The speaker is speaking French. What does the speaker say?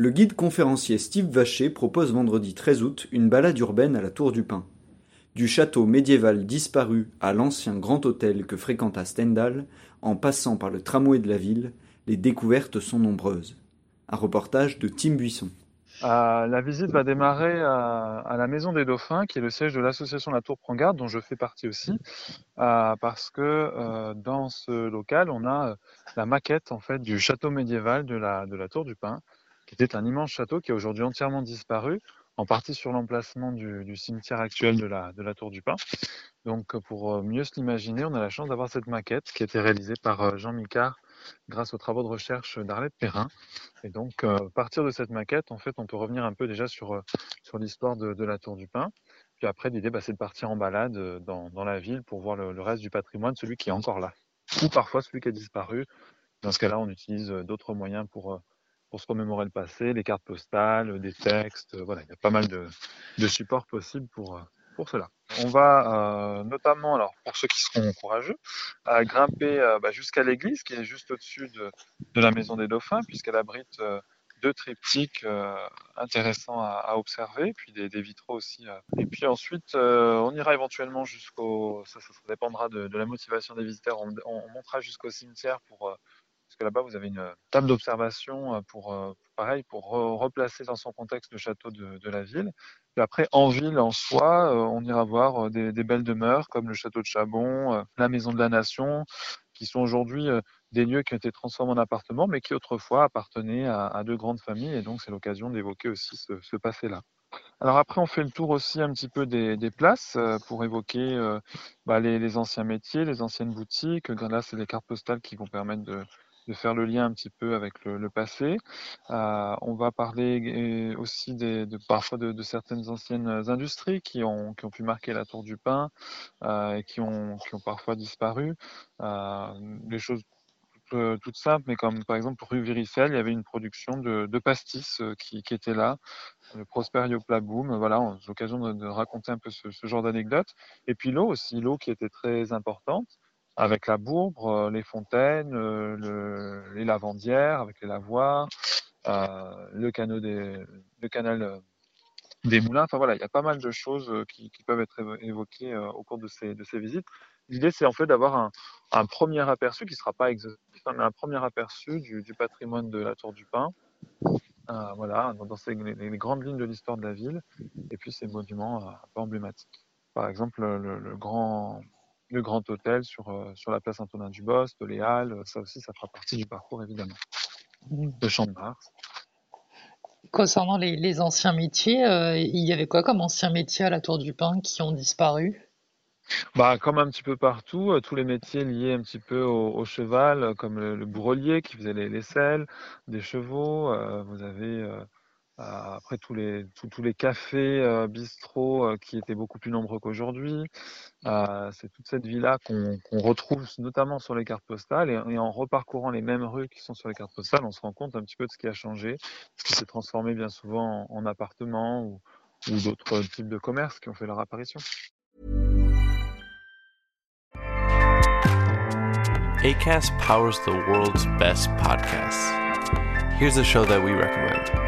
Le guide conférencier Steve Vacher propose vendredi 13 août une balade urbaine à la Tour du Pin. Du château médiéval disparu à l'ancien grand hôtel que fréquenta Stendhal, en passant par le tramway de la ville, les découvertes sont nombreuses. Un reportage de Tim Buisson. La visite va démarrer à, la Maison des Dauphins, qui est le siège de l'association La Tour Prend Garde, dont je fais partie aussi, parce que euh, dans ce local, on a euh, la maquette en fait du château médiéval de la Tour du Pin, qui était un immense château qui est aujourd'hui entièrement disparu, en partie sur l'emplacement du, du cimetière actuel de la, de la Tour du Pin. Donc, pour euh, mieux se l'imaginer, on a la chance d'avoir cette maquette qui a été réalisée par euh, Jean Micard grâce aux travaux de recherche d'Arlette Perrin. Et donc, euh, à partir de cette maquette, en fait, on peut revenir un peu déjà sur, euh, sur l'histoire de, de la Tour du Pin. Puis après, l'idée, bah, c'est de partir en balade euh, dans, dans la ville pour voir le, le reste du patrimoine, celui qui est encore là. Ou parfois celui qui a disparu. Dans ce cas-là, on utilise euh, d'autres moyens pour, euh, pour se remémorer le passé, les cartes postales, des textes. euh, Voilà, il y a pas mal de, supports possibles pour, euh, pour cela. On va euh, notamment, alors pour ceux qui seront courageux, grimper bah, jusqu'à l'église qui est juste au-dessus de, la maison des dauphins, puisqu'elle abrite deux triptyques intéressants à, observer, puis des, vitraux aussi. Et puis ensuite, on ira éventuellement jusqu'au, ça, ça, dépendra de, la motivation des visiteurs, on, on montera jusqu'au cimetière pour, parce que là-bas vous avez une table d'observation euh, pour, euh, pareil, pour re- replacer dans son contexte le château de, la ville. Puis après, en ville en soi, euh, on ira voir euh, des, belles demeures comme le château de Chabon, euh, la maison de la Nation, qui sont aujourd'hui euh, des lieux qui ont été transformés en appartements, mais qui autrefois appartenaient à, deux grandes familles. Et donc, c'est l'occasion d'évoquer aussi ce, passé-là. Alors après, on fait le tour aussi un petit peu des, places euh, pour évoquer euh, bah, les, les anciens métiers, les anciennes boutiques. Là, c'est des cartes postales qui vont permettre de, de faire le lien un petit peu avec le, passé. Euh, on va parler euh, aussi de, parfois de, certaines anciennes industries qui ont, qui ont pu marquer la tour du pain euh, et qui ont, qui ont parfois disparu. Euh, des choses toutes simples, mais comme par exemple rue Viricelle, il y avait une production de, pastis qui, qui était là, le Prosperio Plaboum. Voilà, l'occasion de, de raconter un peu ce, ce genre d'anecdote. Et puis l'eau aussi, l'eau qui était très importante avec la bourbre, euh, les fontaines, euh, le, les lavandières avec les lavoirs, euh, le, canal des moulins. Enfin voilà, il y a pas mal de choses qui, peuvent être évo- évoquées au cours de ces, visites. L'idée, c'est en fait d'avoir un, premier aperçu qui ne sera pas exhaustif, mais un premier aperçu du, patrimoine de la Tour du Pin. Voilà, dans, les, grandes lignes de l'histoire de la ville, et puis ces monuments un peu emblématiques. Par exemple, le, le grand, le grand hôtel sur, euh, sur la place Antonin-Dubosc, les Halles, ça aussi, ça fera partie du parcours, évidemment. Le Champ de Mars. Concernant les, les anciens métiers, euh, il y avait quoi comme anciens métiers à la Tour du Pin qui ont disparu? Bah, comme un petit peu partout, euh, tous les métiers liés un petit peu au, au cheval, euh, comme le, le bourrelier qui faisait les, les selles des chevaux. euh, vous avez après tous les cafés, euh, euh, qui étaient beaucoup plus nombreux qu'aujourd'hui. Euh, c'est toute cette vie-là qu'on retrouve notamment sur les cartes postales et, en reparcourant les mêmes rues qui sont sur les cartes postales, on se rend compte un petit peu de ce qui a changé, ce qui s'est transformé bien souvent en, en appartements ou, ou d'autres types de commerces qui ont fait leur apparition. ACAST powers the world's best podcasts. Here's a show that we recommend.